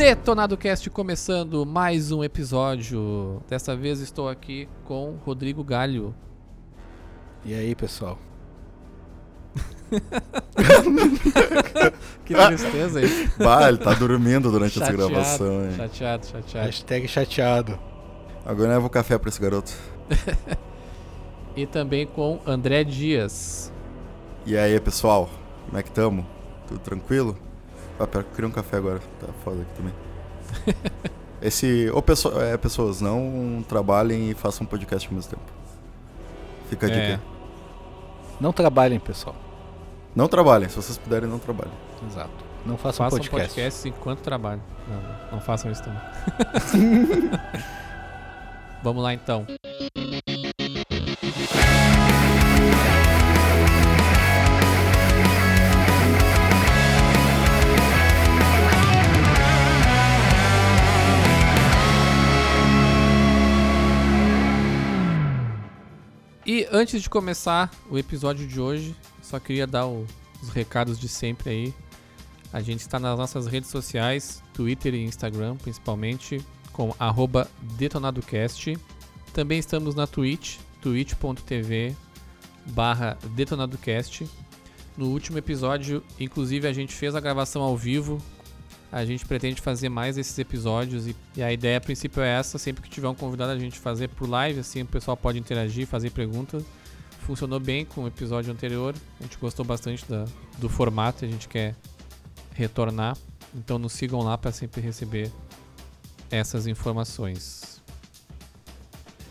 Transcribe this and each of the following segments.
Detonado Cast começando mais um episódio. Dessa vez estou aqui com Rodrigo Galho. E aí, pessoal? que tristeza aí. Bah, ele tá dormindo durante Chateado, essa gravação, hein? Chateado, chateado. Hashtag chateado. Agora leva o café pra esse garoto. E também com André Dias. E aí, pessoal? Como é que tamo? Tudo tranquilo? Ah, pera, eu queria um café agora. Tá foda aqui também. Esse. Ou pesso- é, pessoas, não trabalhem e façam podcast ao mesmo tempo. Fica a dica. É. aí. Não trabalhem, pessoal. Não trabalhem, se vocês puderem, não trabalhem. Exato. Não façam Façam podcast. podcasts enquanto trabalham. Não, não, não façam isso também. Vamos lá então. E antes de começar o episódio de hoje, só queria dar o- os recados de sempre aí. A gente está nas nossas redes sociais, Twitter e Instagram, principalmente, com detonadocast. Também estamos na Twitch, twitch.tv barra detonadocast. No último episódio, inclusive, a gente fez a gravação ao vivo. A gente pretende fazer mais esses episódios e, e a ideia a princípio é essa, sempre que tiver um convidado a gente fazer por live, assim o pessoal pode interagir, fazer perguntas. Funcionou bem com o episódio anterior, a gente gostou bastante da- do formato, a gente quer retornar. Então nos sigam lá para sempre receber essas informações.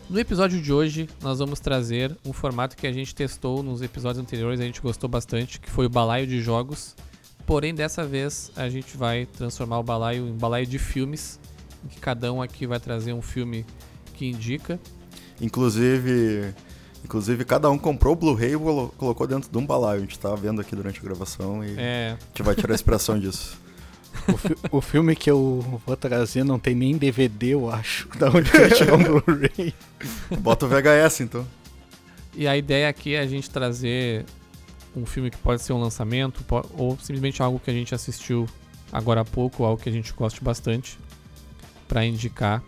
No episódio de hoje, nós vamos trazer um formato que a gente testou nos episódios anteriores, a gente gostou bastante, que foi o balaio de jogos. Porém, dessa vez a gente vai transformar o balaio em balaio de filmes, em que cada um aqui vai trazer um filme que indica. Inclusive. Inclusive, cada um comprou o Blu-ray e colo- colocou dentro de um balaio. A gente tava vendo aqui durante a gravação e a É, gente vai tirar a inspiração disso. O, fi- o filme que eu vou trazer não tem nem DVD, eu acho. Da onde que eu tirar um Blu-ray? Bota o VHS então. E a ideia aqui é a gente trazer um filme que pode ser um lançamento ou simplesmente algo que a gente assistiu agora há pouco, algo que a gente goste bastante, pra indicar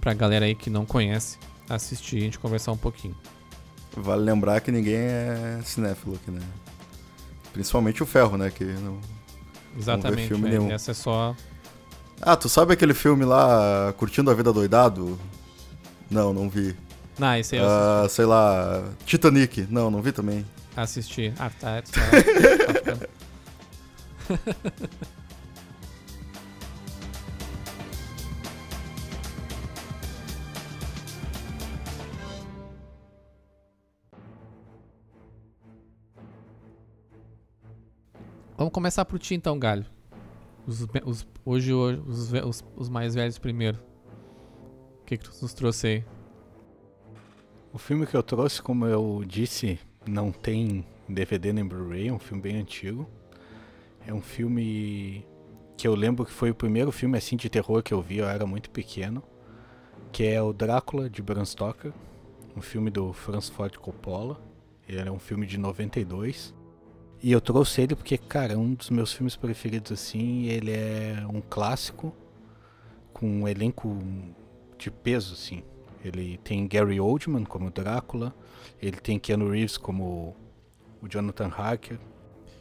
pra galera aí que não conhece assistir e a gente conversar um pouquinho. Vale lembrar que ninguém é cinéfilo aqui, né? Principalmente o Ferro, né? Que não... Exatamente. filme é, nenhum. essa é só. Ah, tu sabe aquele filme lá, Curtindo a Vida Doidado? Não, não vi. Não, esse aí eu Ah, sei lá, Titanic? Não, não vi também. Assisti. Ah, tá. tu tá- tá Vamos começar por ti então, Galho. Os, os- hoje, hoje os, os- os mais velhos primeiro. O que, que tu nos trouxe aí? O filme que eu trouxe, como eu disse, não tem DVD nem Blu-ray, é um filme bem antigo. É um filme que eu lembro que foi o primeiro filme assim de terror que eu vi, eu era muito pequeno, que é o Drácula de Bram Stoker, um filme do Francis Ford Coppola. Ele é um filme de 92. E eu trouxe ele porque, cara, é um dos meus filmes preferidos assim, ele é um clássico com um elenco de peso assim. Ele tem Gary Oldman como Drácula, ele tem Keanu Reeves como o Jonathan Harker.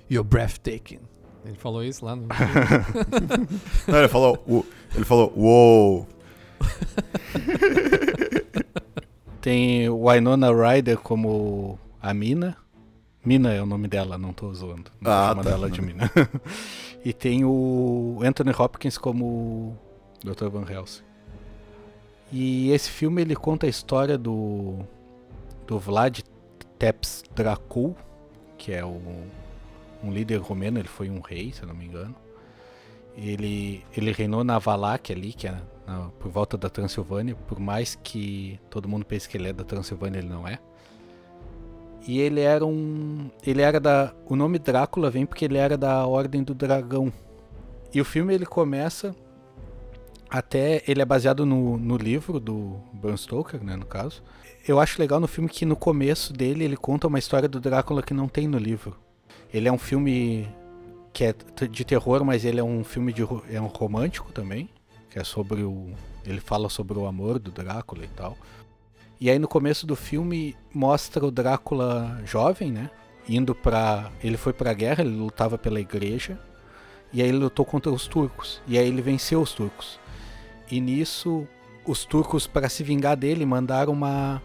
You're breathtaking. Ele falou isso lá no. Não, ele falou, ele falou, uou. Tem Winona Ryder como a Mina. Mina é o nome dela, não tô zoando. Não Ah, chamando tá. ela de Mina. e tem o Anthony Hopkins como Dr. Van Helsing. E esse filme ele conta a história do do Vlad Tepes Dracul, que é o, um líder romeno, ele foi um rei, se não me engano. Ele, ele reinou na Valáquia ali, que é na- por volta da Transilvânia, por mais que todo mundo pense que ele é da Transilvânia, ele não é. E ele era um. Ele era da. O nome Drácula vem porque ele era da Ordem do Dragão. E o filme ele começa. Até. Ele é baseado no, no livro do Bram Stoker, né? No caso. Eu acho legal no filme que no começo dele ele conta uma história do Drácula que não tem no livro. Ele é um filme que é de terror, mas ele é um filme de é um romântico também, que é sobre o ele fala sobre o amor do Drácula e tal. E aí no começo do filme mostra o Drácula jovem, né? Indo para ele foi para a guerra, ele lutava pela igreja. E aí ele lutou contra os turcos. E aí ele venceu os turcos. E nisso os turcos para se vingar dele mandaram uma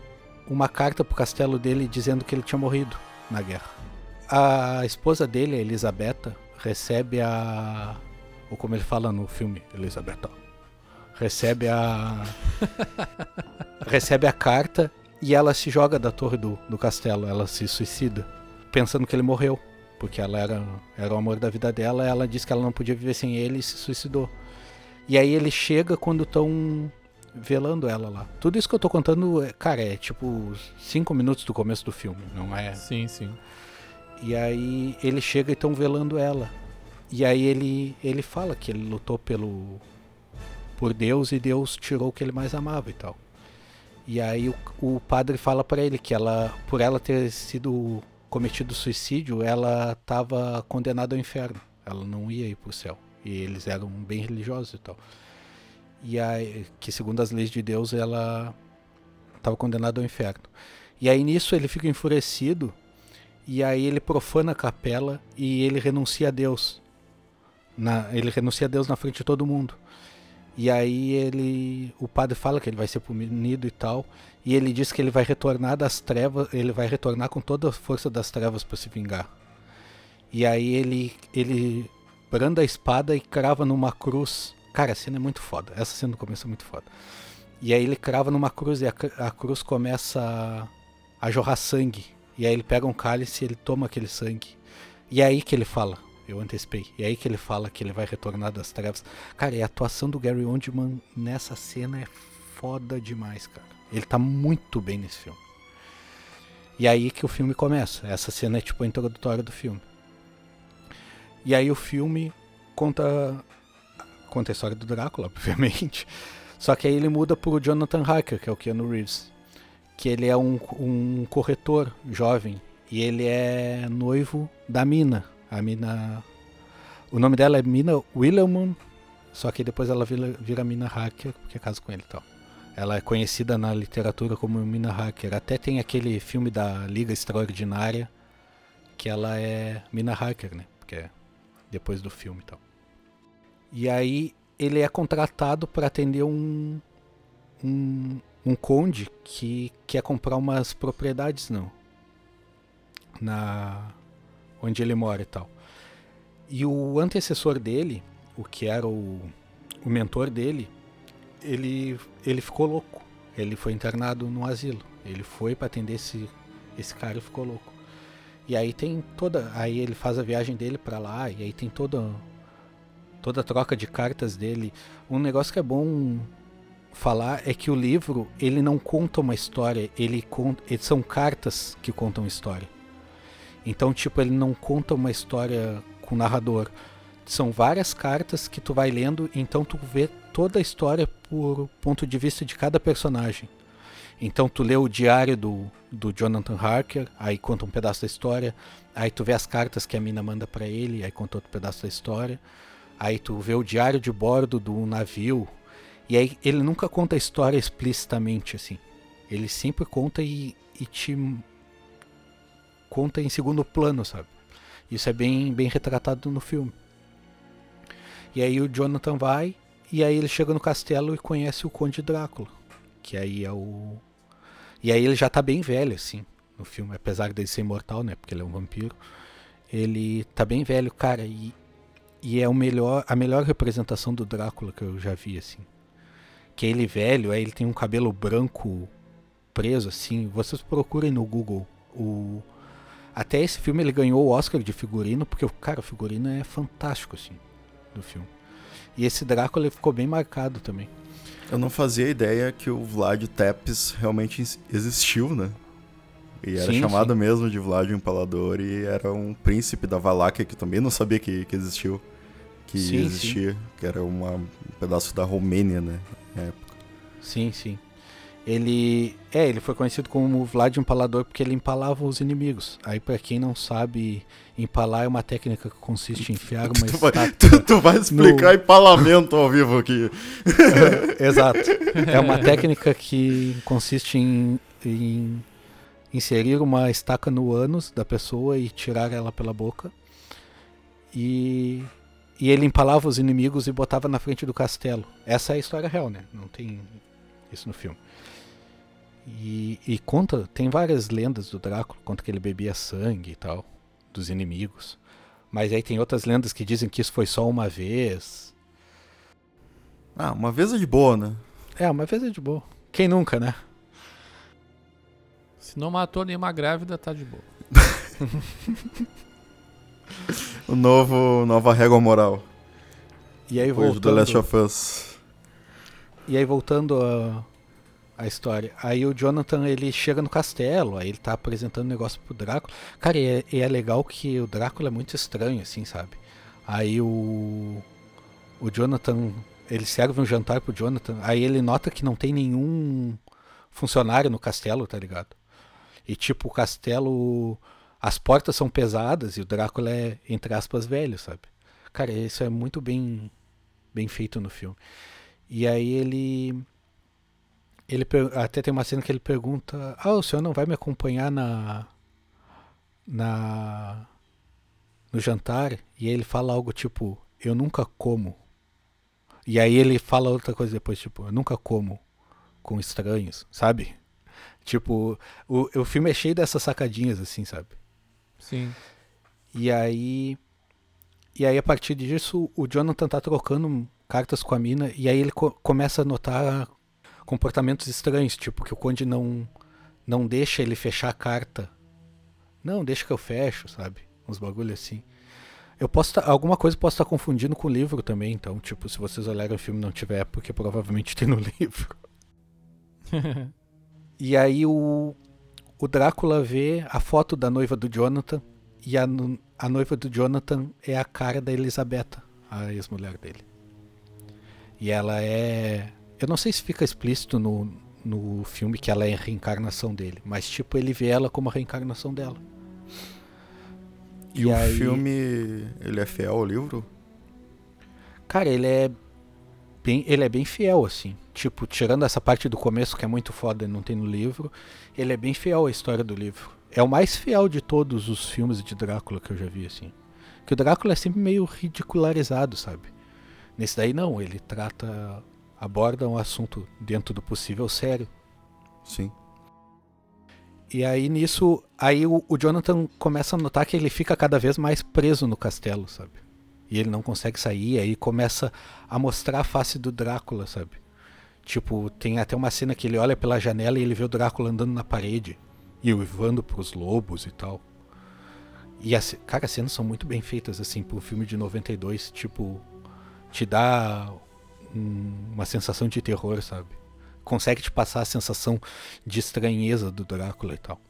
uma carta pro castelo dele dizendo que ele tinha morrido na guerra. A esposa dele, a Elisabetta, recebe a. Ou como ele fala no filme, Elisabetta. Recebe a. recebe a carta e ela se joga da torre do, do castelo. Ela se suicida, pensando que ele morreu. Porque ela era, era o amor da vida dela. Ela disse que ela não podia viver sem ele e se suicidou. E aí ele chega quando estão velando ela lá. Tudo isso que eu tô contando, é, cara, é tipo cinco minutos do começo do filme, não é? Sim, sim. E aí ele chega e estão velando ela. E aí ele, ele fala que ele lutou pelo por Deus e Deus tirou o que ele mais amava e tal. E aí o, o padre fala para ele que ela, por ela ter sido cometido suicídio, ela estava condenada ao inferno. Ela não ia ir pro céu. E eles eram bem religiosos e tal. E aí, que segundo as leis de Deus, ela estava condenada ao inferno. E aí nisso ele fica enfurecido e aí ele profana a capela e ele renuncia a Deus. Na, ele renuncia a Deus na frente de todo mundo. E aí ele, o padre fala que ele vai ser punido e tal, e ele diz que ele vai retornar das trevas, ele vai retornar com toda a força das trevas para se vingar. E aí ele ele branda a espada e crava numa cruz. Cara, a cena é muito foda. Essa cena no começo é muito foda. E aí ele crava numa cruz e a, a cruz começa a, a jorrar sangue. E aí ele pega um cálice e ele toma aquele sangue. E é aí que ele fala, eu antecipei, e é aí que ele fala que ele vai retornar das trevas. Cara, e a atuação do Gary Oldman nessa cena é foda demais, cara. Ele tá muito bem nesse filme. E é aí que o filme começa. Essa cena é tipo a introdutória do filme. E aí o filme conta conta a história do Drácula, obviamente. Só que aí ele muda pro Jonathan Harker, que é o Keanu Reeves que ele é um, um corretor jovem e ele é noivo da Mina. A Mina. O nome dela é Mina Wilhelmon, só que depois ela vira, vira Mina Hacker, porque é caso com ele e tal. Ela é conhecida na literatura como Mina Hacker. Até tem aquele filme da Liga Extraordinária, que ela é Mina Hacker, né? Porque depois do filme e tal. E aí ele é contratado para atender um, um, um conde que quer comprar umas propriedades não na onde ele mora e tal. E o antecessor dele, o que era o, o mentor dele, ele ele ficou louco. Ele foi internado no asilo. Ele foi para atender esse esse cara e ficou louco. E aí tem toda, aí ele faz a viagem dele para lá e aí tem toda toda a troca de cartas dele. Um negócio que é bom falar é que o livro ele não conta uma história, ele conta, são cartas que contam história. Então, tipo, ele não conta uma história com narrador. São várias cartas que tu vai lendo, então tu vê toda a história por ponto de vista de cada personagem. Então tu lê o diário do, do Jonathan Harker, aí conta um pedaço da história, aí tu vê as cartas que a mina manda para ele, aí conta outro pedaço da história. Aí tu vê o diário de bordo do navio, e aí ele nunca conta a história explicitamente assim. Ele sempre conta e, e te conta em segundo plano, sabe? Isso é bem, bem retratado no filme. E aí o Jonathan vai e aí ele chega no castelo e conhece o Conde Drácula, que aí é o E aí ele já tá bem velho assim no filme, apesar dele ser imortal, né, porque ele é um vampiro. Ele tá bem velho, cara, e e é o melhor, a melhor representação do Drácula que eu já vi assim que ele velho, aí ele tem um cabelo branco preso assim. Vocês procurem no Google o até esse filme ele ganhou o Oscar de figurino, porque cara, o figurino é fantástico assim do filme. E esse Drácula ficou bem marcado também. Eu não fazia ideia que o Vlad Tepes realmente existiu, né? E era sim, chamado sim. mesmo de Vlad o Empalador e era um príncipe da Valáquia que também não sabia que, que existiu. Que sim, existia, que era uma, um pedaço da Romênia, né? época. Sim, sim. Ele é, ele foi conhecido como Vlad Empalador porque ele empalava os inimigos. Aí para quem não sabe, empalar é uma técnica que consiste em enfiar uma Tu vai, tu, tu vai explicar empalamento ao vivo aqui. Exato. É uma técnica que consiste em, em inserir uma estaca no ânus da pessoa e tirar ela pela boca. E, e ele empalava os inimigos e botava na frente do castelo. Essa é a história real, né? Não tem isso no filme. E, e conta, tem várias lendas do Drácula, conta que ele bebia sangue e tal, dos inimigos. Mas aí tem outras lendas que dizem que isso foi só uma vez. Ah, uma vez é de boa, né? É, uma vez é de boa. Quem nunca, né? Se não matou nenhuma grávida, tá de boa. O novo, nova régua moral. E aí Depois do The Last voltando, of Us. e aí voltando a, a história. Aí o Jonathan ele chega no castelo, aí ele tá apresentando um negócio pro Drácula. Cara, e é, e é legal que o Drácula é muito estranho, assim, sabe? Aí o. O Jonathan. Ele serve um jantar pro Jonathan. Aí ele nota que não tem nenhum funcionário no castelo, tá ligado? E tipo, o castelo. As portas são pesadas e o Drácula é, entre aspas, velho, sabe? Cara, isso é muito bem, bem feito no filme. E aí ele. Ele até tem uma cena que ele pergunta: Ah, o senhor não vai me acompanhar na. na. no jantar? E aí ele fala algo tipo: Eu nunca como. E aí ele fala outra coisa depois, tipo: Eu nunca como com estranhos, sabe? Tipo, o, o filme é cheio dessas sacadinhas, assim, sabe? Sim. E aí. E aí, a partir disso, o Jonathan tá trocando cartas com a mina. E aí ele co- começa a notar comportamentos estranhos. Tipo, que o Conde não, não deixa ele fechar a carta. Não, deixa que eu fecho, sabe? Uns bagulho assim. Eu posso tá, alguma coisa eu posso estar confundindo com o livro também, então, tipo, se vocês olharem o filme não tiver, é porque provavelmente tem no livro. E aí o, o Drácula vê a foto da noiva do Jonathan e a, a noiva do Jonathan é a cara da Elisabetta, a ex-mulher dele. E ela é. Eu não sei se fica explícito no, no filme que ela é a reencarnação dele, mas tipo, ele vê ela como a reencarnação dela. E, o filme, ele é fiel ao livro? Cara, ele é bem, ele é bem fiel assim. Tipo, tirando essa parte do começo que é muito foda e não tem no livro, ele é bem fiel à história do livro. É o mais fiel de todos os filmes de Drácula que eu já vi assim. Que o Drácula é sempre meio ridicularizado, sabe? Nesse daí não, ele trata aborda um assunto dentro do possível sério. Sim. E aí nisso, aí o, o Jonathan começa a notar que ele fica cada vez mais preso no castelo, sabe? E ele não consegue sair, aí começa a mostrar a face do Drácula, sabe? Tipo, tem até uma cena que ele olha pela janela e ele vê o Drácula andando na parede e uivando pros lobos e tal. E as, cara, as cenas são muito bem feitas assim pro filme de 92, tipo, te dá um- uma sensação de terror, sabe? Consegue te passar a sensação de estranheza do Drácula e tal.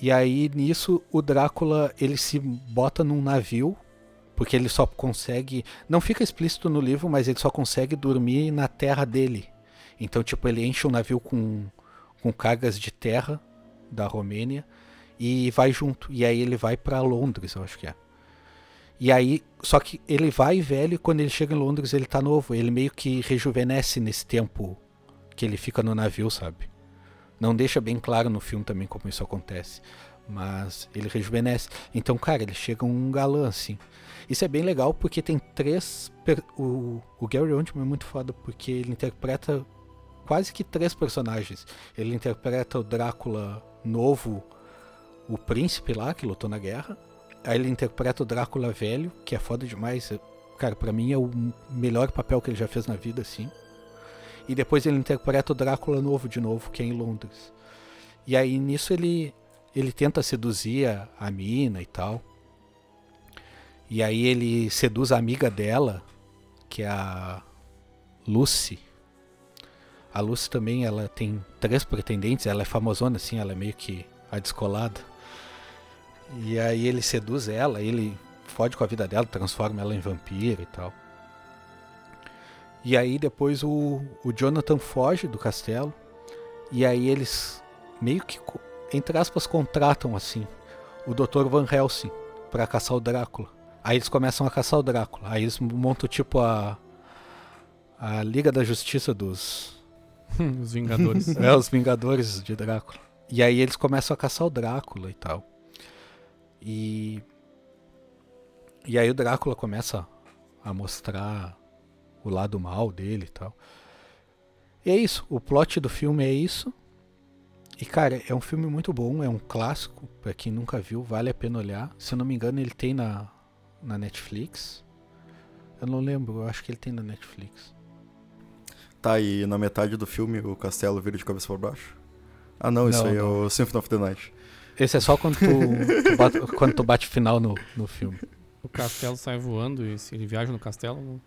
E aí nisso o Drácula ele se bota num navio porque ele só consegue, não fica explícito no livro, mas ele só consegue dormir na terra dele. Então tipo ele enche o navio com com cargas de terra da Romênia e vai junto. E aí ele vai para Londres, eu acho que é. E aí, só que ele vai velho e quando ele chega em Londres ele tá novo. Ele meio que rejuvenesce nesse tempo que ele fica no navio, sabe? Não deixa bem claro no filme também como isso acontece. Mas ele rejuvenesce. Então, cara, ele chega um galã, assim. Isso é bem legal porque tem três. per- O, o Gary Oldman é muito foda porque ele interpreta quase que três personagens. Ele interpreta o Drácula novo, o príncipe lá que lutou na guerra. Aí ele interpreta o Drácula velho, que é foda demais. Cara, pra mim é o melhor papel que ele já fez na vida, assim. E depois ele interpreta o Drácula novo de novo, que é em Londres. E aí nisso ele ele tenta seduzir a, a mina e tal. E aí ele seduz a amiga dela, que é a Lucy. A Lucy também, ela tem três pretendentes, ela é famosona assim, ela é meio que a descolada. E aí ele seduz ela, ele fode com a vida dela, transforma ela em vampiro e tal. E aí depois o, o Jonathan foge do castelo E aí eles meio que, entre aspas, contratam assim o Dr. Van Helsing para caçar o Drácula. Aí eles começam a caçar o Drácula. Aí eles montam tipo a a Liga da Justiça dos os Vingadores. é, os Vingadores de Drácula. E aí eles começam a caçar o Drácula e tal. E e aí o Drácula começa a mostrar o lado mal dele e tal. E é isso, o plot do filme é isso. E cara, é um filme muito bom, é um clássico, para quem nunca viu, vale a pena olhar. Se eu não me engano, ele tem na, na Netflix. Eu não lembro, eu acho que ele tem na Netflix. Tá, e na metade do filme o castelo vira de cabeça para baixo? Ah não, isso Não, aí é não. o Symphony of the Night. Esse é só quando tu, tu bate, quando tu bate final no, no filme. o castelo sai voando e se ele viaja no castelo.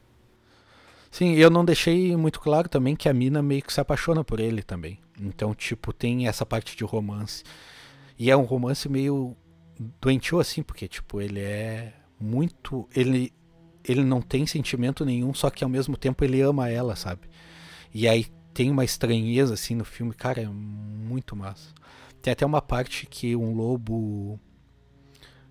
Sim, eu não deixei muito claro também que a mina meio que se apaixona por ele também. Então, tipo, tem essa parte de romance. E é um romance meio doentio assim, porque, tipo, ele é muito. Ele, ele não tem sentimento nenhum, só que ao mesmo tempo ele ama ela, sabe? E aí tem uma estranheza assim no filme, cara, é muito massa. Tem até uma parte que um lobo.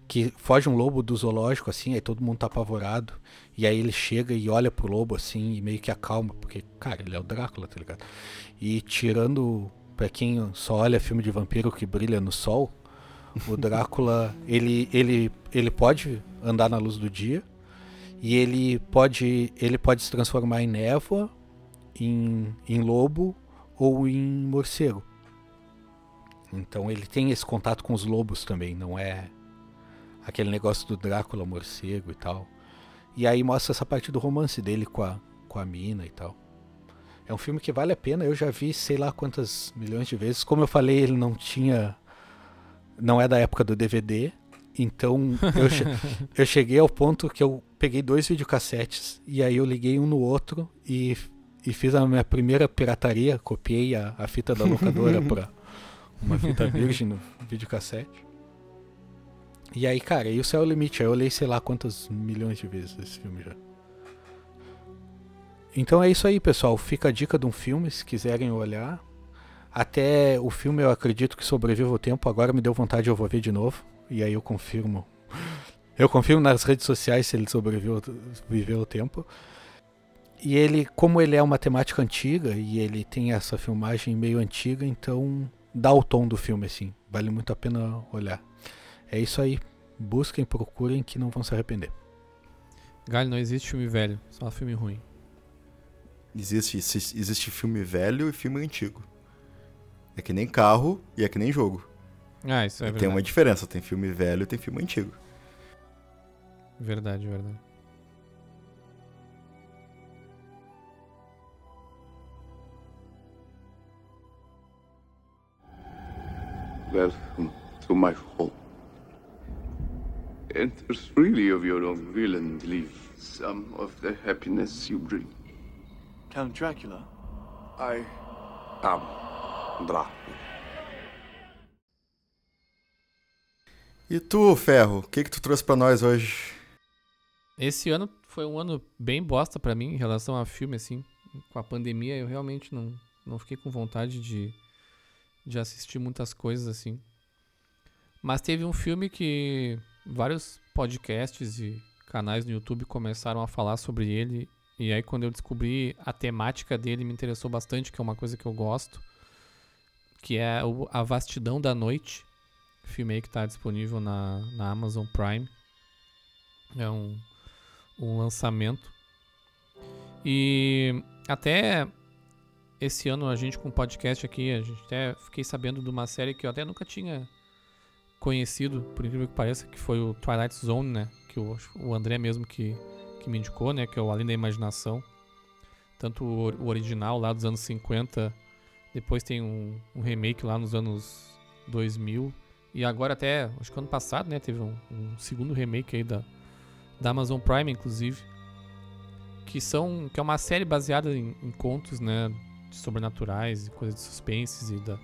Que foge um lobo do zoológico, assim, aí todo mundo tá apavorado. E aí ele chega e olha pro lobo assim e meio que acalma, porque, cara, ele é o Drácula, tá ligado? E tirando, pra quem só olha filme de vampiro que brilha no sol, o Drácula, ele, ele, ele pode andar na luz do dia e ele pode, ele pode se transformar em névoa, em, em lobo ou em morcego. Então ele tem esse contato com os lobos também, não é aquele negócio do Drácula morcego e tal. E aí mostra essa parte do romance dele com a, com a mina e tal. É um filme que vale a pena, eu já vi sei lá quantas milhões de vezes. Como eu falei, ele não tinha. Não é da época do DVD. Então eu, che- eu cheguei ao ponto que eu peguei dois videocassetes e aí eu liguei um no outro e, e fiz a minha primeira pirataria. Copiei a, a fita da locadora pra uma fita virgem no videocassete. E aí, cara, e o céu é o limite. Aí eu olhei sei lá quantas milhões de vezes esse filme já. Então é isso aí, pessoal. Fica a dica de um filme, se quiserem olhar. Até o filme eu acredito que sobrevive o tempo. Agora me deu vontade, eu vou ver de novo. E aí eu confirmo. Eu confirmo nas redes sociais se ele sobreviveu viveu o tempo. E ele, como ele é uma temática antiga e ele tem essa filmagem meio antiga, então dá o tom do filme assim. Vale muito a pena olhar. É isso aí. Busquem, procurem que não vão se arrepender. Galho, não existe filme velho, só filme ruim. Existe, existe filme velho e filme antigo. É que nem carro e é que nem jogo. Ah, isso é tem verdade. uma diferença, tem filme velho e tem filme antigo. Verdade, verdade. Welcome to my home. Enter freely of your own will and leave some of the happiness you bring. Count Dracula. I am Drácula. E tu, Ferro, o que que tu trouxe pra nós hoje? Esse ano foi um ano bem bosta pra mim em relação a filme, assim. Com a pandemia, eu realmente não, não fiquei com vontade de, de assistir muitas coisas, assim. Mas teve um filme que vários podcasts e canais no YouTube começaram a falar sobre ele. E aí, quando eu descobri a temática dele, me interessou bastante, que é uma coisa que eu gosto. Que é A Vastidão da Noite. Filme aí que tá disponível na, na Amazon Prime. É um, um lançamento. E até esse ano a gente com o podcast aqui, a gente até fiquei sabendo de uma série que eu até nunca tinha conhecido, por incrível que pareça, que foi o Twilight Zone, né? Que o, o André mesmo que, que me indicou, né? Que é o Além da Imaginação. Tanto o, o original lá dos anos 50, depois tem um, um remake lá nos anos 2000. E agora até, acho que ano passado, né? Teve um, um segundo remake aí da, da Amazon Prime, inclusive. Que são. Que é uma série baseada em, em contos, né? De Sobrenaturais e coisas de suspenses e, da,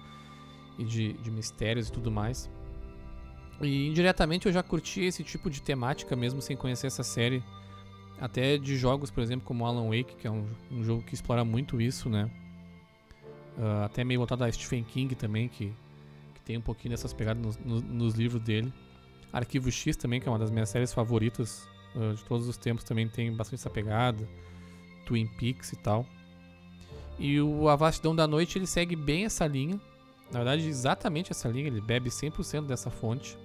e de, de mistérios e tudo mais. E indiretamente eu já curti esse tipo de temática mesmo sem conhecer essa série. Até de jogos, por exemplo, como Alan Wake, que é um, um jogo que explora muito isso, né? ah, até meio voltado a Stephen King também, que, que tem um pouquinho dessas pegadas nos, nos- livros dele. Arquivo X também, que é uma das minhas séries favoritas ah, de todos os tempos, também tem bastante essa pegada. Twin Peaks e tal. E o A Vastidão da Noite, ele segue bem essa linha. Na verdade, exatamente essa linha, ele bebe 100% dessa fonte.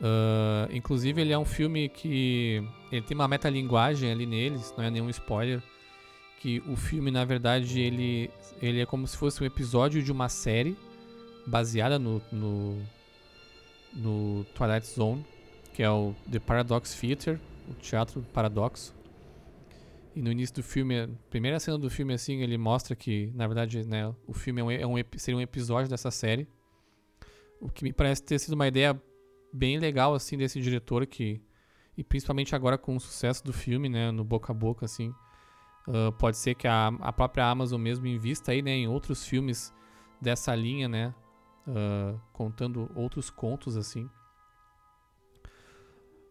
Ah, inclusive, ele é um filme que ele tem uma metalinguagem ali nele, isso não é nenhum spoiler. Que o filme, na verdade, ele, ele é como se fosse um episódio de uma série baseada no, no, no Twilight Zone, que é o The Paradox Theater, o Teatro do Paradoxo. E no início do filme, a primeira cena do filme, assim, ele mostra que, na verdade, né, o filme é um, é um seria um episódio dessa série. O que me parece ter sido uma ideia bem legal, assim, desse diretor que... E principalmente agora com o sucesso do filme, né, no boca a boca, assim... ah, pode ser que a, a própria Amazon mesmo invista aí, né, em outros filmes dessa linha, né? ah, contando outros contos, assim.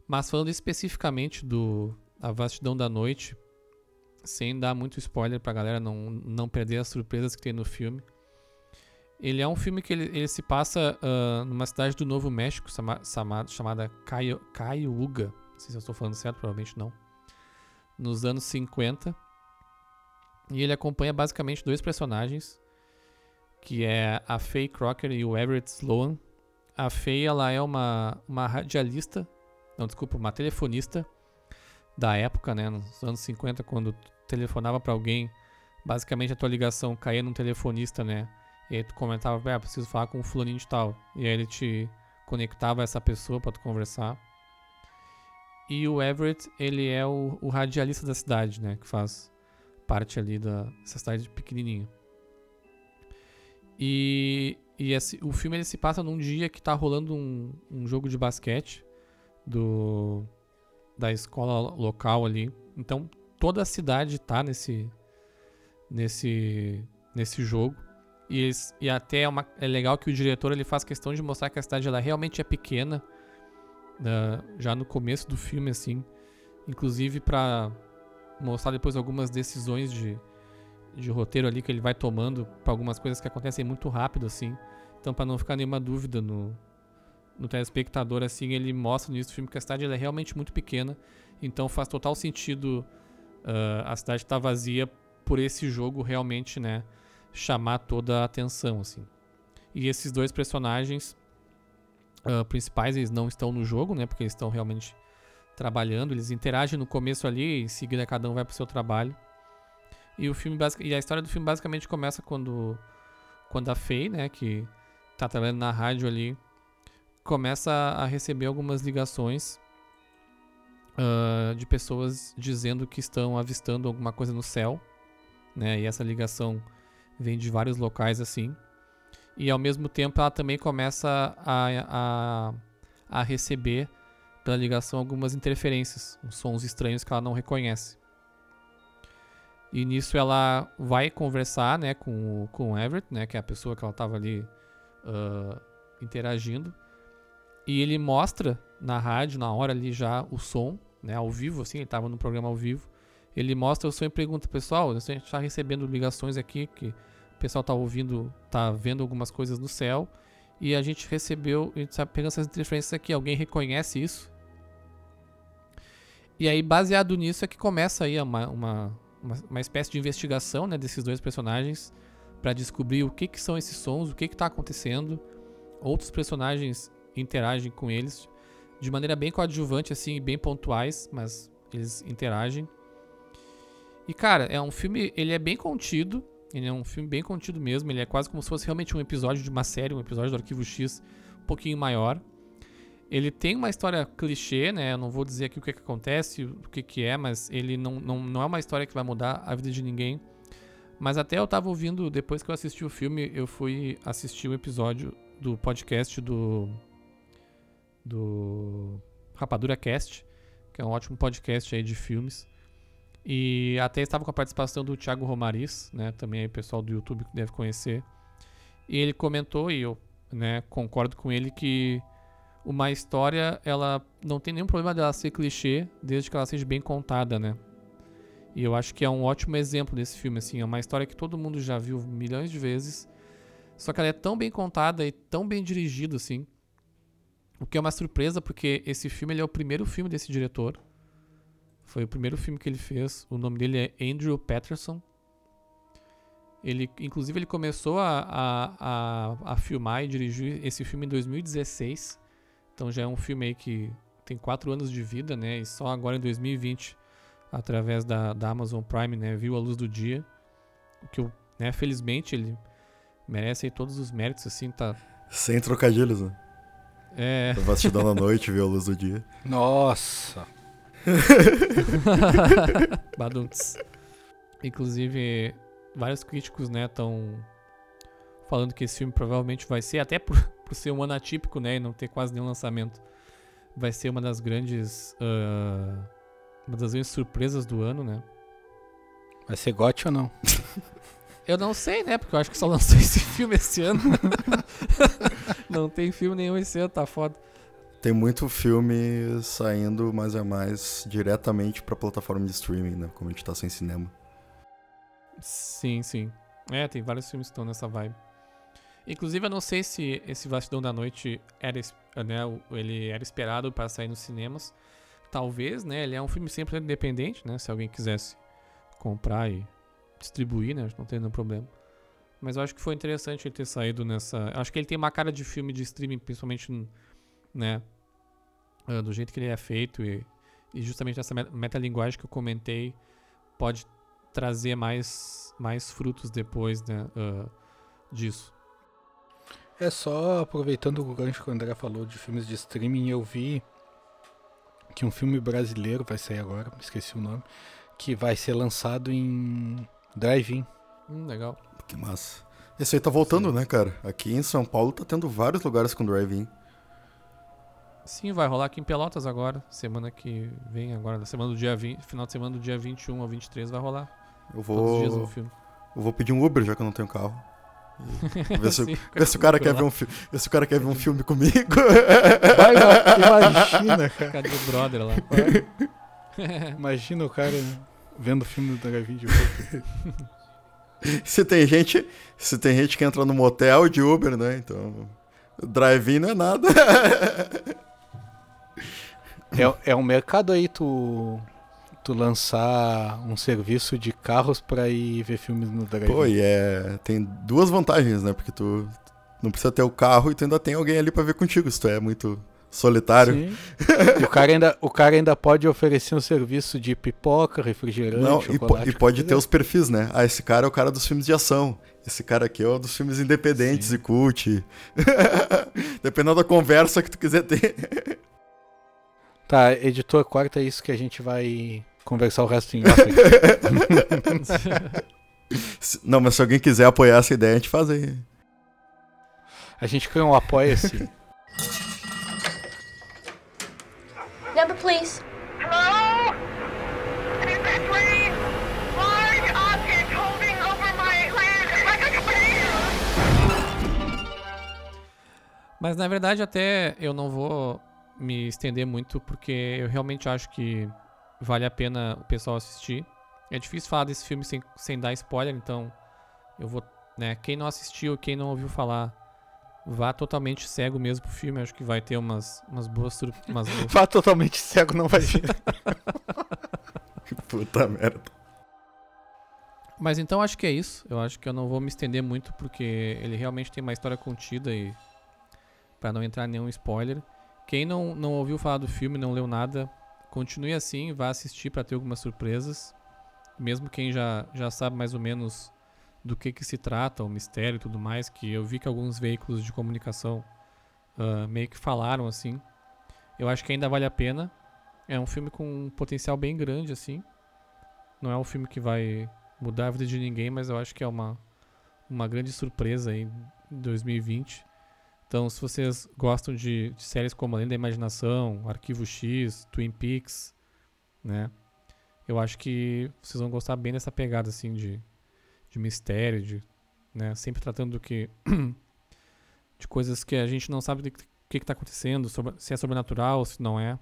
Mas falando especificamente do A Vastidão da Noite, sem dar muito spoiler pra galera não, não perder as surpresas que tem no filme. Ele é um filme que ele, ele se passa ah, numa cidade do Novo México chama, chama- chamada Caio- Cayuga. Não sei se eu estou falando certo, provavelmente não. Nos anos 50. E ele acompanha basicamente dois personagens, que é a Faye Crocker e o Everett Sloan. A Faye, ela é uma, uma radialista, não, desculpa, uma telefonista da época, né, nos anos 50, quando tu telefonava pra alguém, basicamente a tua ligação caía num telefonista, né, e aí tu comentava, ah, preciso falar com o fulaninho de tal, e aí ele te conectava a essa pessoa pra tu conversar. E o Everett, ele é o, o radialista da cidade, né, que faz parte ali da, dessa cidade pequenininha. E, e esse- o filme ele se passa num dia que tá rolando um, um jogo de basquete do da escola local ali. Então toda a cidade tá nesse nesse nesse jogo. E, eles- e até é, uma- é legal que o diretor ele faz questão de mostrar que a cidade ela realmente é pequena né, já no começo do filme assim, inclusive para mostrar depois algumas decisões de de roteiro ali que ele vai tomando para algumas coisas que acontecem muito rápido assim. Então para não ficar nenhuma dúvida no no telespectador assim, ele mostra no início do filme que a cidade é realmente muito pequena, então faz total sentido ah, a cidade estar vazia por esse jogo realmente, né, chamar toda a atenção assim. E esses dois personagens ah, principais, eles não estão no jogo, né, porque eles estão realmente trabalhando, eles interagem no começo ali, em seguida cada um vai pro seu trabalho. E o filme e a história do filme basicamente começa quando quando a Faye, né, que tá trabalhando na rádio ali, começa a receber algumas ligações ah, de pessoas dizendo que estão avistando alguma coisa no céu, né? E essa ligação vem de vários locais assim. E ao mesmo tempo ela também começa a, a, a receber pela ligação algumas interferências, sons estranhos que ela não reconhece. E nisso ela vai conversar, né, com, com o Everett, né, que é a pessoa que ela estava ali ah, interagindo. E ele mostra na rádio, na hora ali já, o som, né, ao vivo, assim, ele estava no programa ao vivo. Ele mostra o som e pergunta, pessoal, a gente está recebendo ligações aqui que o pessoal tá ouvindo, tá vendo algumas coisas no céu. E a gente recebeu, a gente está pegando essas interferências aqui, alguém reconhece isso? E aí, baseado nisso, é que começa aí uma, uma, uma, uma espécie de investigação né, desses dois personagens para descobrir o que, que são esses sons, o que está acontecendo. Outros personagens interagem com eles de maneira bem coadjuvante, assim, bem pontuais, mas eles interagem. E cara, é um filme, ele é bem contido, ele é um filme bem contido mesmo, ele é quase como se fosse realmente um episódio de uma série, um episódio do Arquivo X um pouquinho maior. Ele tem uma história clichê, né? Eu não vou dizer aqui o que, que acontece, o que, que é, mas ele não, não, não é uma história que vai mudar a vida de ninguém. Mas até eu tava ouvindo, depois que eu assisti o filme, eu fui assistir o episódio do podcast do. Do. Rapadura Cast, que é um ótimo podcast aí de filmes. E até estava com a participação do Thiago Romariz, né? Também aí pessoal do YouTube que deve conhecer. E ele comentou, e eu né, concordo com ele, que uma história, ela não tem nenhum problema dela ser clichê, desde que ela seja bem contada, né? E eu acho que é um ótimo exemplo desse filme, assim. É uma história que todo mundo já viu milhões de vezes. Só que ela é tão bem contada e tão bem dirigida, assim. O que é uma surpresa, porque esse filme ele é o primeiro filme desse diretor. Foi o primeiro filme que ele fez. O nome dele é Andrew Patterson. Ele, inclusive, ele começou a, a, a, a filmar e dirigir esse filme em 2016. Então já é um filme aí que tem quatro anos de vida, né? E só agora em 2020 através da, da Amazon Prime, né, viu a luz do dia. O que, né, felizmente, ele merece aí todos os méritos, assim, tá... Sem trocadilhos, né? É... Vastidão da noite, viu a luz do dia. Nossa! Badunts. Inclusive, vários críticos, né, estão falando que esse filme provavelmente vai ser, até por, por ser um ano atípico, né, e não ter quase nenhum lançamento, vai ser uma das grandes... Uh, uma das grandes surpresas do ano, né? Vai ser gote ou não? Eu não sei, né? Porque eu acho que só lançou esse filme esse ano. Não tem filme nenhum esse ano, tá foda. Tem muito filme saindo mais a mais diretamente pra plataforma de streaming, né? Como a gente tá sem cinema. Sim, sim. É, tem vários filmes que estão nessa vibe. Inclusive, eu não sei se esse Vastidão da Noite era, né, ele era esperado para sair nos cinemas talvez, né? Ele é um filme sempre independente, né? Se alguém quisesse comprar e distribuir, né? Não tem nenhum problema. Mas eu acho que foi interessante ele ter saído nessa. Acho que ele tem uma cara de filme de streaming, principalmente, né? Uh, do jeito que ele é feito e, e justamente essa metalinguagem que eu comentei pode trazer mais, mais frutos depois, né? Uh, disso. É só aproveitando o gancho que o André falou de filmes de streaming, eu vi que um filme brasileiro vai sair agora, esqueci o nome, que vai ser lançado em drive-in. Hum, legal. Que massa. Esse aí tá voltando, Sim. né, cara? Aqui em São Paulo tá tendo vários lugares com drive-in. Sim, vai rolar aqui em Pelotas agora, semana que vem agora, semana do dia 20, final de semana do dia 21 ao 23 vai rolar. Eu vou Todos os dias no filme. Eu vou pedir um Uber já que eu não tenho carro. Ver se, Sim, ver se o cara quer ver um filme. Ver se o cara quer ver um filme comigo. Vai, imagina, cara. Cadê o brother lá? imagina o cara vendo o filme do Drive de Se tem gente. Se tem gente que entra no motel de Uber, né? Então. Drive-in não é nada. é, é um mercado aí, tu tu lançar um serviço de carros para ir ver filmes no drive. Pô, e é, tem duas vantagens, né? Porque tu não precisa ter o carro e tu ainda tem alguém ali para ver contigo, se tu é muito solitário. O cara, ainda, o cara ainda pode oferecer um serviço de pipoca, refrigerante, não, chocolate. E, e pode ter os perfis, né? Ah, esse cara é o cara dos filmes de ação. Esse cara aqui é o dos filmes independentes Sim. e cult. Dependendo da conversa que tu quiser ter. Tá, editor, corta isso que a gente vai conversar o resto em off. Não, mas se alguém quiser apoiar essa ideia, a gente faz aí. A gente cria um apoia-se. Mas na verdade até eu não vou me estender muito porque eu realmente acho que vale a pena o pessoal assistir. É difícil falar desse filme sem, sem dar spoiler, então eu vou, né, quem não assistiu, quem não ouviu falar, vá totalmente cego mesmo pro filme, acho que vai ter umas, umas boas umas boas... Vá totalmente cego, não vai vir. Puta merda. Mas então acho que é isso. Eu acho que eu não vou me estender muito porque ele realmente tem uma história contida e para não entrar nenhum spoiler. Quem não, não ouviu falar do filme, não leu nada, Continue assim, vá assistir para ter algumas surpresas. Mesmo quem já, já sabe mais ou menos do que, que se trata, o mistério e tudo mais, que eu vi que alguns veículos de comunicação uh, meio que falaram assim. Eu acho que ainda vale a pena. É um filme com um potencial bem grande, assim. Não é um filme que vai mudar a vida de ninguém, mas eu acho que é uma, uma grande surpresa em 2020. Então, se vocês gostam de, de, séries como Além da Imaginação, Arquivo X, Twin Peaks, né? Eu acho que vocês vão gostar bem dessa pegada, assim, de, de mistério, de, né? Sempre tratando do que... de coisas que a gente não sabe o que está acontecendo, sobre, se é sobrenatural, se não é.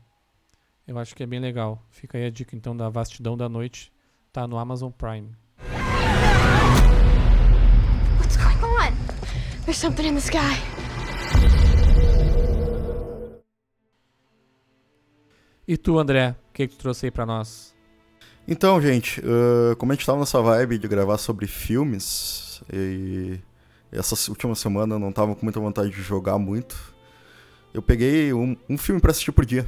Eu acho que é bem legal. Fica aí a dica, então, da Vastidão da Noite. Tá no Amazon Prime. What's going on? There's something in the sky. E tu, André, o que, que tu trouxe aí pra nós? Então, gente, uh, como a gente tava nessa vibe de gravar sobre filmes, e essa última semana eu não tava com muita vontade de jogar muito, eu peguei um, um filme para assistir por dia.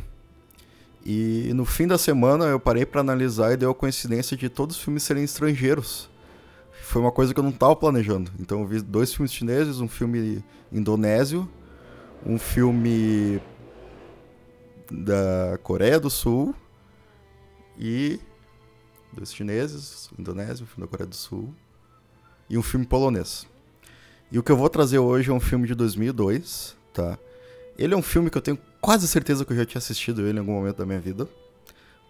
E no fim da semana eu parei para analisar e deu a coincidência de todos os filmes serem estrangeiros. Foi uma coisa que eu não tava planejando. Então eu vi dois filmes chineses, um filme indonésio, um filme da Coreia do Sul e dois chineses, indonésio, um filme da Coreia do Sul e um filme polonês. E o que eu vou trazer hoje é um filme de 2002, tá? Ele é um filme que eu tenho quase certeza que eu já tinha assistido ele em algum momento da minha vida,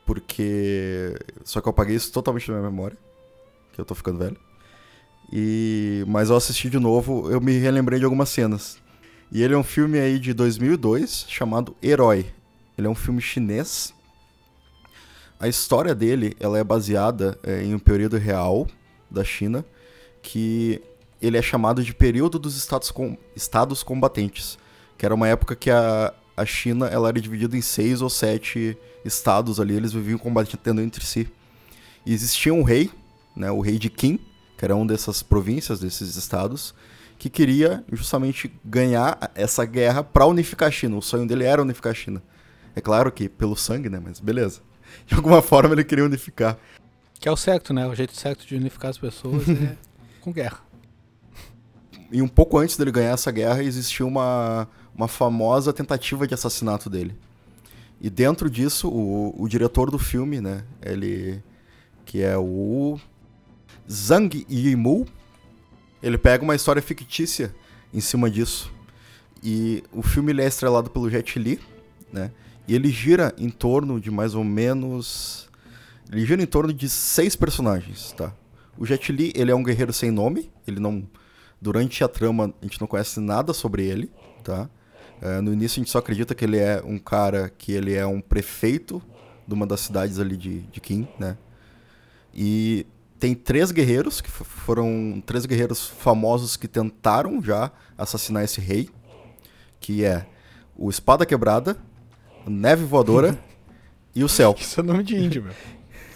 porque só que eu apaguei isso totalmente da minha memória, que eu tô ficando velho. E mas eu assisti de novo, eu me relembrei de algumas cenas. E ele é um filme aí de 2002 chamado Herói. Ele é um filme chinês a história dele ela é baseada é, em um período real da China que ele é chamado de período dos estados, com, estados combatentes, que era uma época que a, a China ela era dividida em seis ou sete estados ali, eles viviam combatendo entre si. E existia um rei, né, o rei de Qin, que era um dessas províncias, desses estados, que queria justamente ganhar essa guerra para unificar a China. O sonho dele era unificar a China. É claro que pelo sangue, né, mas beleza de alguma forma ele queria unificar. Que é o certo, né? O jeito certo de unificar as pessoas é com guerra. E um pouco antes dele ganhar essa guerra, existia uma, uma famosa tentativa de assassinato dele. E dentro disso, o, o diretor do filme, né? Ele. Que é o. Zhang Yimou. Ele pega uma história fictícia em cima disso. E o filme é estrelado pelo Jet Li, né? E ele gira em torno de mais ou menos. Ele gira em torno de seis personagens, tá? O Jet Li, ele é um guerreiro sem nome. Ele não. Durante a trama, a gente não conhece nada sobre ele, tá? É, no início, a gente só acredita que ele é um cara que ele é um prefeito de uma das cidades ali de, de Kim, né? E tem três guerreiros, que foram três guerreiros famosos que tentaram já assassinar esse rei, que é o Espada Quebrada, Neve Voadora e o Céu. Isso é nome de índio, meu.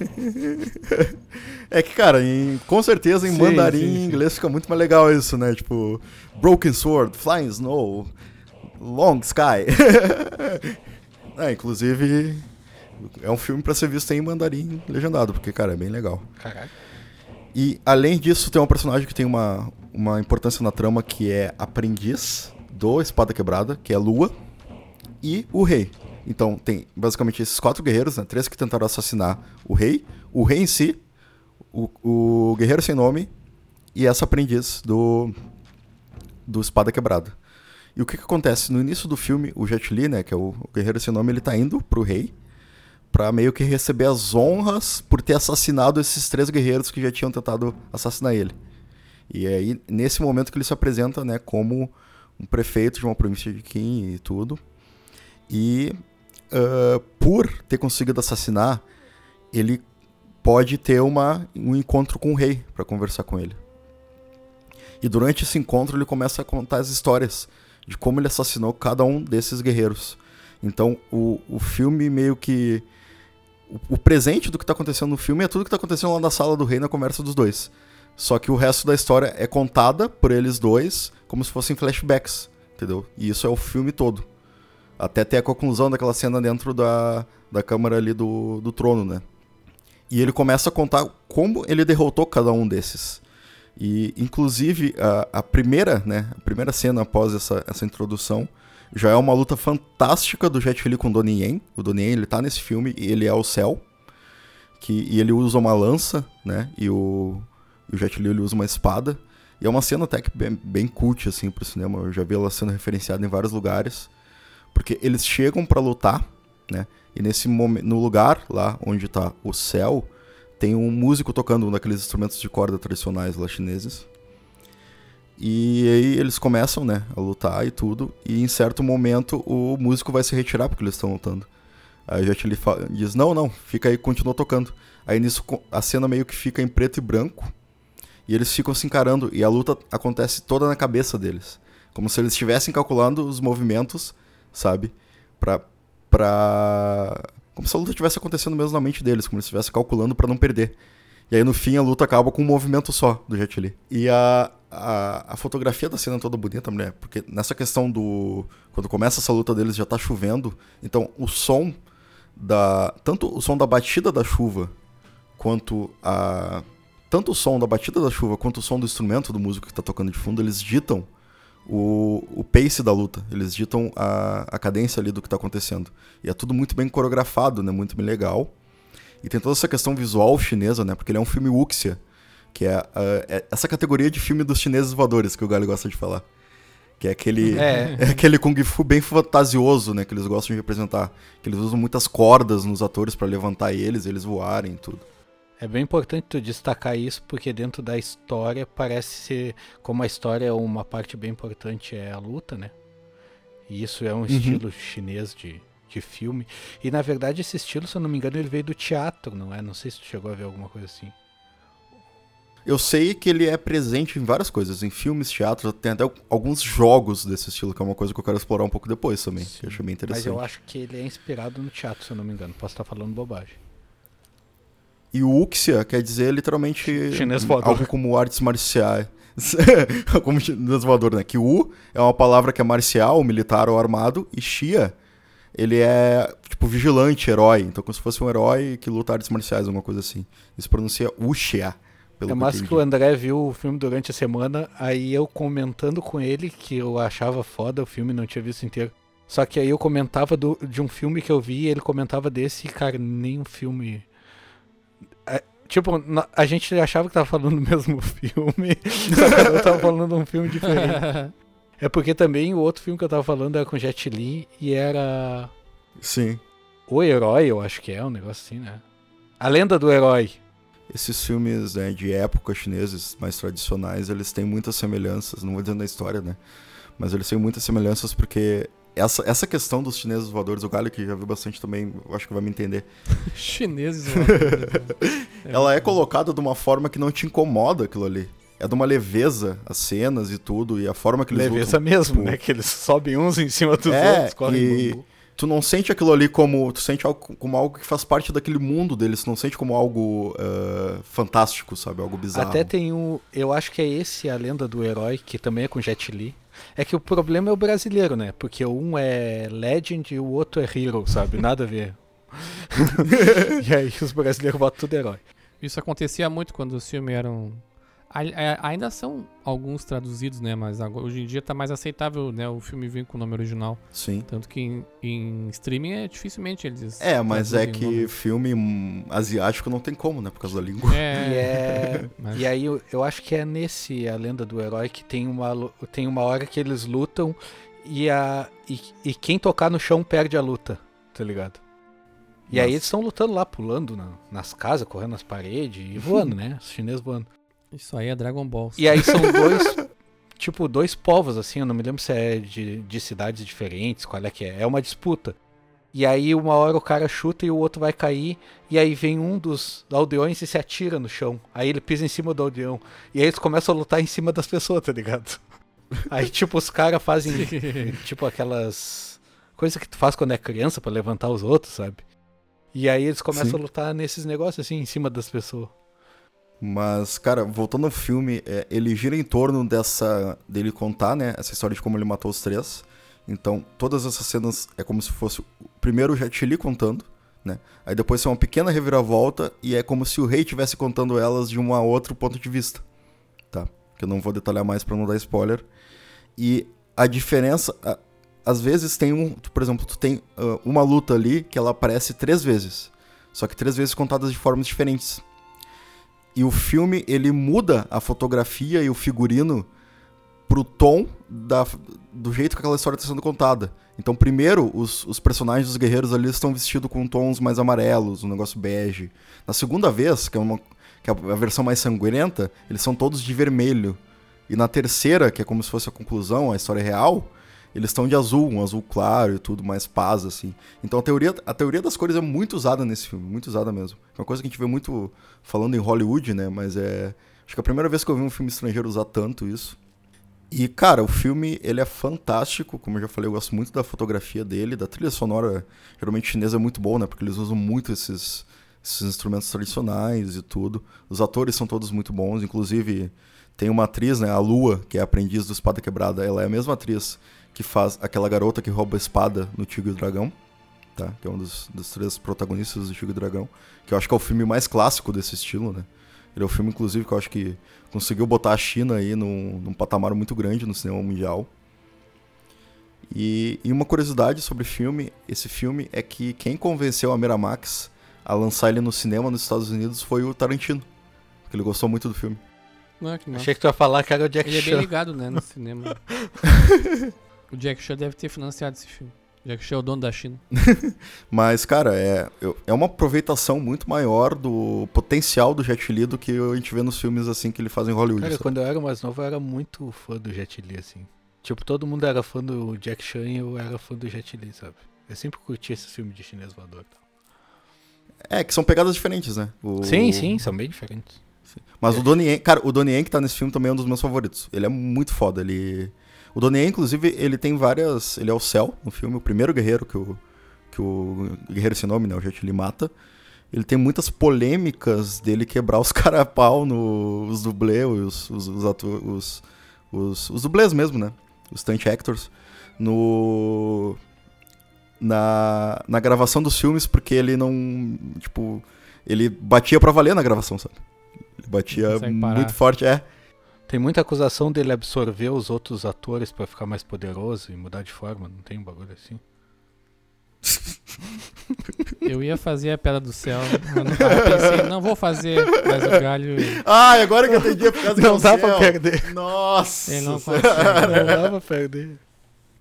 é que, cara, em, com certeza em sim, mandarim sim, sim. inglês fica muito mais legal isso, né? Tipo, Broken Sword, Flying Snow, Long Sky. é, inclusive, é um filme para ser visto em mandarim legendado, porque, cara, é bem legal. Caralho. E, além disso, tem um personagem que tem uma, uma importância na trama que é aprendiz do Espada Quebrada, que é Lua, e o Rei. Então tem basicamente esses quatro guerreiros, né? Três que tentaram assassinar o rei, o rei em si, o, o guerreiro sem nome e essa aprendiz do, do Espada Quebrada. E o que, que acontece? No início do filme, o Jet Li, né, que é o, o guerreiro sem nome, ele tá indo pro rei para meio que receber as honras por ter assassinado esses três guerreiros que já tinham tentado assassinar ele. E é aí, nesse momento que ele se apresenta, né, como um prefeito de uma província de Qin e tudo. E uh, por ter conseguido assassinar, ele pode ter uma, um encontro com o rei para conversar com ele. E durante esse encontro ele começa a contar as histórias de como ele assassinou cada um desses guerreiros. Então o, o filme meio que. O, o presente do que está acontecendo no filme é tudo que está acontecendo lá na sala do rei na conversa dos dois. Só que o resto da história é contada por eles dois como se fossem flashbacks, entendeu? E isso é o filme todo. Até ter a conclusão daquela cena dentro da, da câmara ali do, do trono, né? E ele começa a contar como ele derrotou cada um desses. E, inclusive, a, a primeira, né? A primeira cena após essa, essa introdução já é uma luta fantástica do Jet Li com Donnie Yen. O Donnie Yen, ele tá nesse filme e ele é o céu. Que, e ele usa uma lança, né? E o, o Jet Li ele usa uma espada. E é uma cena até que bem, bem cult, assim, pro cinema. Eu já vi ela sendo referenciada em vários lugares. Porque eles chegam para lutar, né? E nesse momento, no lugar lá onde tá o céu, tem um músico tocando um daqueles instrumentos de corda tradicionais lá chineses. E aí eles começam, né, a lutar e tudo. E em certo momento o músico vai se retirar porque eles estão lutando. Aí o fa- diz, não, não, fica aí, continua tocando. Aí nisso a cena meio que fica em preto e branco. E eles ficam se encarando. E a luta acontece toda na cabeça deles. Como se eles estivessem calculando os movimentos, sabe? Pra. pra... Como se a luta estivesse acontecendo mesmo na mente deles, como se eles estivessem calculando pra não perder. E aí no fim a luta acaba com um movimento só do Jet Li. E a, a, a fotografia da cena toda bonita, mulher, porque nessa questão do. Quando começa essa luta deles já tá chovendo, então o som da. Tanto o som da batida da chuva quanto a. Tanto o som da batida da chuva quanto o som do instrumento do músico que tá tocando de fundo, eles ditam o pace da luta. Eles ditam a, a cadência ali do que tá acontecendo. E é tudo muito bem coreografado, né? Muito bem legal. E tem toda essa questão visual chinesa, né? Porque ele é um filme wuxia, que é, ah, é essa categoria de filme dos chineses voadores que o Galho gosta de falar. Que é aquele, É. é aquele kung fu bem fantasioso, né? Que eles gostam de representar. Que eles usam muitas cordas nos atores pra levantar eles, eles voarem e tudo. É bem importante tu destacar isso, porque dentro da história parece ser. Como a história é uma parte bem importante, é a luta, né? E isso é um estilo chinês de, de filme. E na verdade esse estilo, se eu não me engano, ele veio do teatro, não é? Não sei se tu chegou a ver alguma coisa assim. Eu sei que ele é presente em várias coisas, em filmes, teatro, tem até alguns jogos desse estilo, que é uma coisa que eu quero explorar um pouco depois também, que eu achei bem Mas interessante. eu acho que ele é inspirado no teatro, se eu não me engano. Posso estar falando bobagem. E o Uxia quer dizer literalmente Chinês voador. algo como artes marciais. como chinês voador, né? Que U é uma palavra que é marcial, militar ou armado, e Xia, ele é tipo vigilante, herói. Então, como se fosse um herói que luta artes marciais, alguma coisa assim. Isso pronuncia Uxia. Pelo É que mais eu que entendi. o André viu o filme durante a semana, aí eu comentando com ele que eu achava foda o filme, não tinha visto inteiro. Só que aí eu comentava do- de um filme que eu vi e ele comentava desse, e cara, nem um filme. Tipo, a gente achava que tava falando do mesmo filme, só que eu tava falando de um filme diferente. É porque também o outro filme que eu tava falando era com Jet Li e era Sim. O Herói, eu acho que é um negócio assim, né? A Lenda do Herói. Esses filmes né, de época chineses mais tradicionais, eles têm muitas semelhanças, não vou dizer na história, né? Mas eles têm muitas semelhanças porque essa, essa questão dos chineses voadores, o Galho que já viu bastante também, eu acho que vai me entender. Chineses voadores. Ela é colocada de uma forma que não te incomoda aquilo ali. É de uma leveza, as cenas e tudo, e a forma que eles Leveza lutam. mesmo, tipo, né? Que eles sobem uns em cima dos É, outros, correm e- bambu. Tu não sente aquilo ali como. Tu sente algo, como algo que faz parte daquele mundo deles, tu não sente como algo ah, fantástico, sabe? Algo bizarro. Até tem um. Eu acho que é esse a lenda do herói, que também é com Jet Li. É que o problema é o brasileiro, né? Porque um é Legend e o outro é Hero, sabe? Nada a ver. e aí os brasileiros botam tudo herói. Isso acontecia muito quando os filmes eram. A- Ainda são alguns traduzidos, né? Mas agora- hoje em dia tá mais aceitável, né? O filme vir com o nome original. Sim. Tanto que em, em streaming é dificilmente eles. É, mas é que filme hum, asiático não tem como, né? Por causa da língua. E, É. é, Mas- e aí eu, eu acho que é nesse a lenda do herói que tem uma, tem uma hora que eles lutam e, a, e, e quem tocar no chão perde a luta, tá ligado? E aí Nossa. eles estão lutando lá, pulando na- nas casas, correndo nas paredes e voando, né? Os chineses voando. Isso aí é Dragon Ball. E aí são dois, tipo, dois povos, assim, eu não me lembro se é de, de cidades diferentes, qual é que é. É uma disputa. E aí uma hora o cara chuta e o outro vai cair, e aí vem um dos aldeões e se atira no chão. Aí ele pisa em cima do aldeão. E aí eles começam a lutar em cima das pessoas, tá ligado? Aí, tipo, os caras fazem, tipo, aquelas coisas que tu faz quando é criança pra levantar os outros, sabe? E aí eles começam Sim. a lutar nesses negócios, assim, em cima das pessoas. Mas, cara, voltando ao filme, é, ele gira em torno dessa. dele contar, né? Essa história de como ele matou os três. Então, todas essas cenas é como se fosse primeiro o Jet Li contando, né? Aí depois tem uma pequena reviravolta e é como se o rei estivesse contando elas de um a outro ponto de vista, tá? Que eu não vou detalhar mais pra não dar spoiler. E a diferença, a- às vezes tem um, por exemplo, tu tem ah, uma luta ali que ela aparece três vezes, só que três vezes contadas de formas diferentes. E o filme, ele muda a fotografia e o figurino pro tom da, do jeito que aquela história está sendo contada. Então, primeiro, os, os personagens dos guerreiros ali estão vestidos com tons mais amarelos, um negócio bege. Na segunda vez, que é, uma, que é a versão mais sanguinenta, eles são todos de vermelho. E na terceira, que é como se fosse a conclusão, a história real, eles estão de azul, um azul claro e tudo, mais paz, assim. Então a teoria, a teoria das cores é muito usada nesse filme, muito usada mesmo. É uma coisa que a gente vê muito falando em Hollywood, né? Mas é. Acho que é a primeira vez que eu vi um filme estrangeiro usar tanto isso. E, cara, o filme, ele é fantástico, como eu já falei, eu gosto muito da fotografia dele, da trilha sonora, geralmente chinesa é muito boa, né, porque eles usam muito esses, esses instrumentos tradicionais e tudo. Os atores são todos muito bons, inclusive tem uma atriz, né, a Lua, que é aprendiz do Espada Quebrada, ela é a mesma atriz que faz aquela garota que rouba a espada no Tigre e o Dragão, tá? Que é um dos, dos três protagonistas do Tigre e o Dragão, que eu acho que é o filme mais clássico desse estilo, né? Ele é o filme, inclusive, que eu acho que conseguiu botar a China aí num, num patamar muito grande no cinema mundial. E, e, uma curiosidade sobre o filme, esse filme é que quem convenceu a Miramax a lançar ele no cinema nos Estados Unidos foi o Tarantino, porque ele gostou muito do filme. Não, que não. Achei que tu ia falar que era o Jack Ele é bem ligado, né, no cinema. o Jack Chan deve ter financiado esse filme. Jack Chan é o dono da China. Mas, cara, é, é uma aproveitação muito maior do potencial do Jet Li do que a gente vê nos filmes assim que ele faz em Hollywood. Cara, sabe? quando eu era mais novo, eu era muito fã do Jet Li, assim. Tipo, todo mundo era fã do Jack Chan e eu era fã do Jet Li, sabe? Eu sempre curti esse filme de chinês voador e tal. É, que são pegadas diferentes, né? O- Sim, sim, são bem diferentes. Mas o Donnie Yen, cara, o Donnie Yen que tá nesse filme também é um dos meus favoritos. Ele é muito foda, ele... O Donnie inclusive, ele tem várias... Ele é o Cell no filme, o primeiro guerreiro que o, que o guerreiro esse nome, né, o Jet Li mata. Ele tem muitas polêmicas dele quebrar os cara a pau nos dublês, os, os, os, atu- os, os, os dublês mesmo, né? Os stunt actors. No... Na, na gravação dos filmes, porque ele não... Tipo... Ele batia pra valer na gravação, sabe? Ele batia parar. muito forte, é. Tem muita acusação dele absorver os outros atores pra ficar mais poderoso e mudar de forma, não tem um bagulho assim? Eu ia fazer a piada do céu, mas não, eu pensei, não vou fazer, mas o galho Ah, agora que eu entendi é por causa que é Não dá pra perder. Nossa. ele não consegue. Não dá pra perder.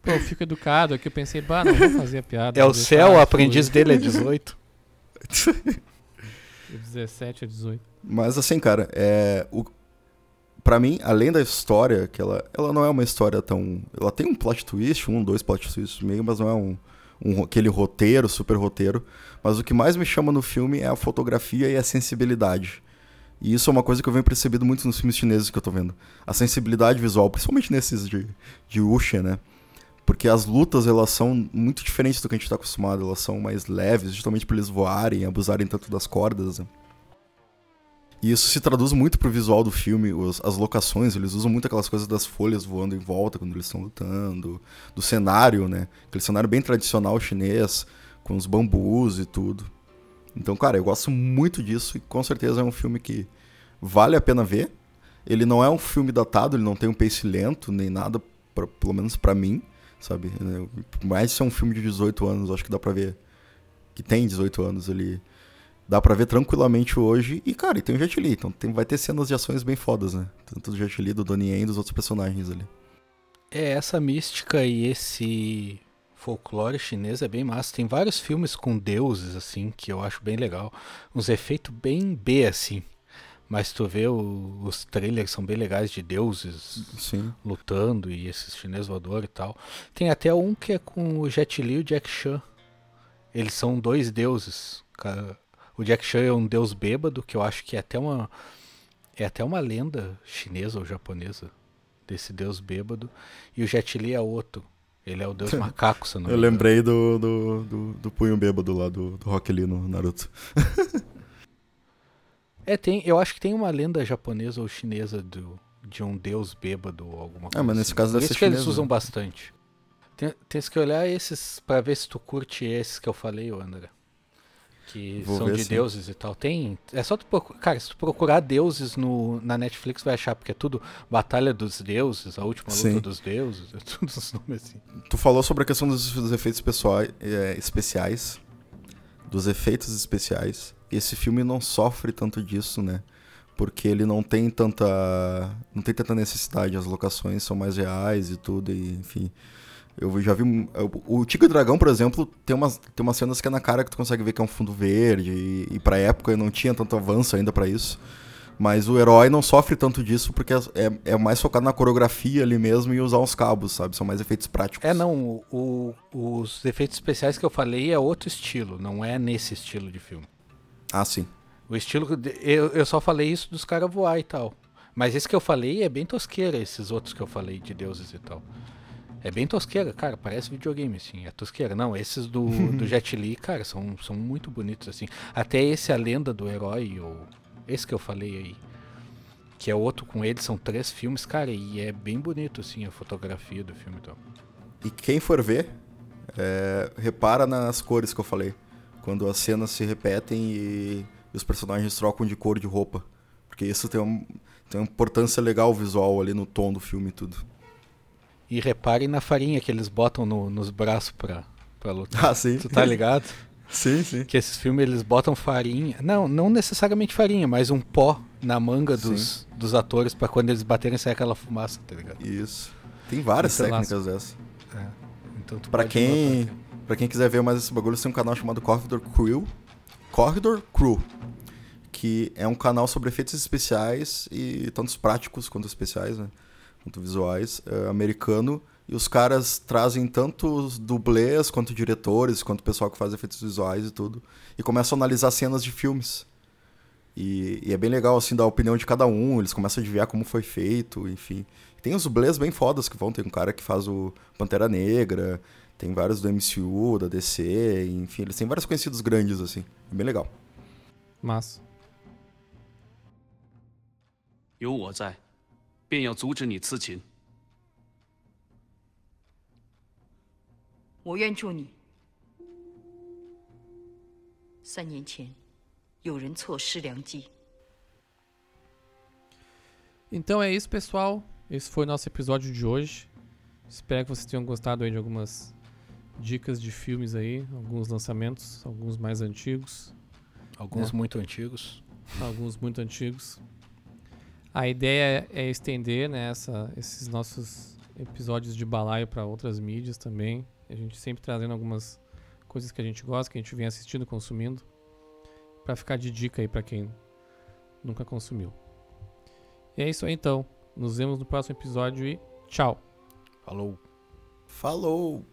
Pô, eu fico educado aqui, eu pensei, bah, não vou fazer a piada. É o céu, o aprendiz dele é 18. De 17 a 18. Mas assim, cara, é o para mim, além da história, que ela, ela não é uma história tão, ela tem um plot twist, um, dois plot twists meio, mas não é um, um aquele roteiro, super roteiro, mas o que mais me chama no filme é a fotografia e a sensibilidade. E isso é uma coisa que eu venho percebido muito nos filmes chineses que eu tô vendo. A sensibilidade visual, principalmente nesses de, de wuxia, né? Porque as lutas, elas são muito diferentes do que a gente tá acostumado. Elas são mais leves, justamente por eles voarem, abusarem tanto das cordas, né? E isso se traduz muito pro visual do filme, os- as locações, eles usam muito aquelas coisas das folhas voando em volta quando eles estão lutando, do cenário, né? Aquele cenário bem tradicional chinês, com os bambus e tudo. Então, cara, eu gosto muito disso e com certeza é um filme que vale a pena ver. Ele não é um filme datado, ele não tem um pace lento nem nada, pra- pelo menos pra mim, sabe? Por mais ser um filme de 18 anos, acho que dá pra ver que tem 18 anos, ele dá pra ver tranquilamente hoje. E, cara, e tem o Jet Li, então tem, vai ter cenas de ações bem fodas, né? Tanto do Jet Li, do Donnie Yen e dos outros personagens ali. É, essa mística e esse folclore chinês é bem massa. Tem vários filmes com deuses, assim, que eu acho bem legal. Uns efeitos bem B, assim. Mas tu vê o- os trailers são bem legais de deuses Sim. lutando e esses chinês voador e tal. Tem até um que é com o Jet Li e o Jack Chan. Eles são dois deuses. cara. O Jack Chan é um deus bêbado, que eu acho que é até uma é até uma lenda chinesa ou japonesa desse deus bêbado. E o Jet Li é outro. Ele é o deus macaco, se não Eu lembrei do, do, do, do punho bêbado lá do, do Rock Lee no Naruto. É, tem, eu acho que tem uma lenda japonesa ou chinesa do, de um deus bêbado ou alguma coisa. Ah, mas nesse assim. caso deve isso ser que eles chinesa, usam né? bastante. Tem, tens que olhar esses pra ver se tu curte esses que eu falei, André. Que Vou são de sim. deuses e tal. Tem. É só tu procurar. Cara, se tu procurar deuses no, na Netflix, vai achar, porque é tudo Batalha dos Deuses, a última luta Sim. dos deuses, é tudo os nomes assim. Tu falou sobre a questão dos, dos efeitos pessoais, é, especiais. Dos efeitos especiais. Esse filme não sofre tanto disso, né? Porque ele não tem tanta. Não tem tanta necessidade. As locações são mais reais e tudo, e, enfim. Eu já vi. O Tigre e o Dragão, por exemplo, tem umas, tem umas cenas que é na cara que tu consegue ver que é um fundo verde. E, e pra época não tinha tanto avanço ainda pra isso. Mas o herói não sofre tanto disso porque é, é mais focado na coreografia ali mesmo e usar uns cabos, sabe? São mais efeitos práticos. É, não, o- os efeitos especiais que eu falei é outro estilo, não é nesse estilo de filme. Ah, sim. O estilo. Eu, eu só falei isso dos caras voar e tal. Mas esse que eu falei é bem tosqueira, esses outros que eu falei de deuses e tal. É bem tosqueira, cara, parece videogame, assim, é tosqueira. Não, esses do, do Jet Li, cara, são, são muito bonitos, assim. Até esse A Lenda do Herói, ou esse que eu falei aí, que é outro com ele, são três filmes, cara, e é bem bonito, assim, a fotografia do filme e tal. E quem for ver, é, repara nas cores que eu falei. Quando as cenas se repetem e, e os personagens trocam de cor de roupa. Porque isso tem, um, tem uma importância legal visual ali no tom do filme e tudo. E reparem na farinha que eles botam no- nos braços pra, pra lutar. Ah, sim. Tu tá ligado? sim, sim. Que esses filmes eles botam farinha. Não, não necessariamente farinha, mas um pó na manga dos, dos atores pra quando eles baterem sair aquela fumaça, tá ligado? Isso. Tem várias Entrelaça. técnicas dessas. Então tu Pra pode quem, notar. pra quem quiser ver mais esse bagulho, tem um canal chamado Corridor Crew. Corridor Crew. Que é um canal sobre efeitos especiais, e tanto os práticos quanto os especiais, né? Quanto visuais, é, americano. E os caras trazem tanto os dublês, quanto diretores, quanto o pessoal que faz efeitos visuais e tudo. E começam a analisar cenas de filmes. E, e é bem legal, assim, dar a opinião de cada um. Eles começam a adivinhar como foi feito, enfim. Tem os dublês bem fodas que vão. Tem um cara que faz o Pantera Negra. Tem vários do MCU, da DC, enfim. Eles têm vários conhecidos grandes, assim. É bem legal. Mas. 有我在， 便要阻止你刺秦。我愿助你。三年前，有人错失良机。 Então é isso, pessoal. Esse foi o nosso episódio de hoje. Espero que vocês tenham gostado aí de algumas dicas de filmes aí, alguns lançamentos, alguns mais antigos, Alguns É. muito antigos. alguns muito antigos. A ideia é estender né, essa- esses nossos episódios de balaio para outras mídias também. A gente sempre trazendo algumas coisas que a gente gosta, que a gente vem assistindo, consumindo, para ficar de dica aí para quem nunca consumiu. E é isso aí então. Nos vemos no próximo episódio e tchau. Falou. Falou!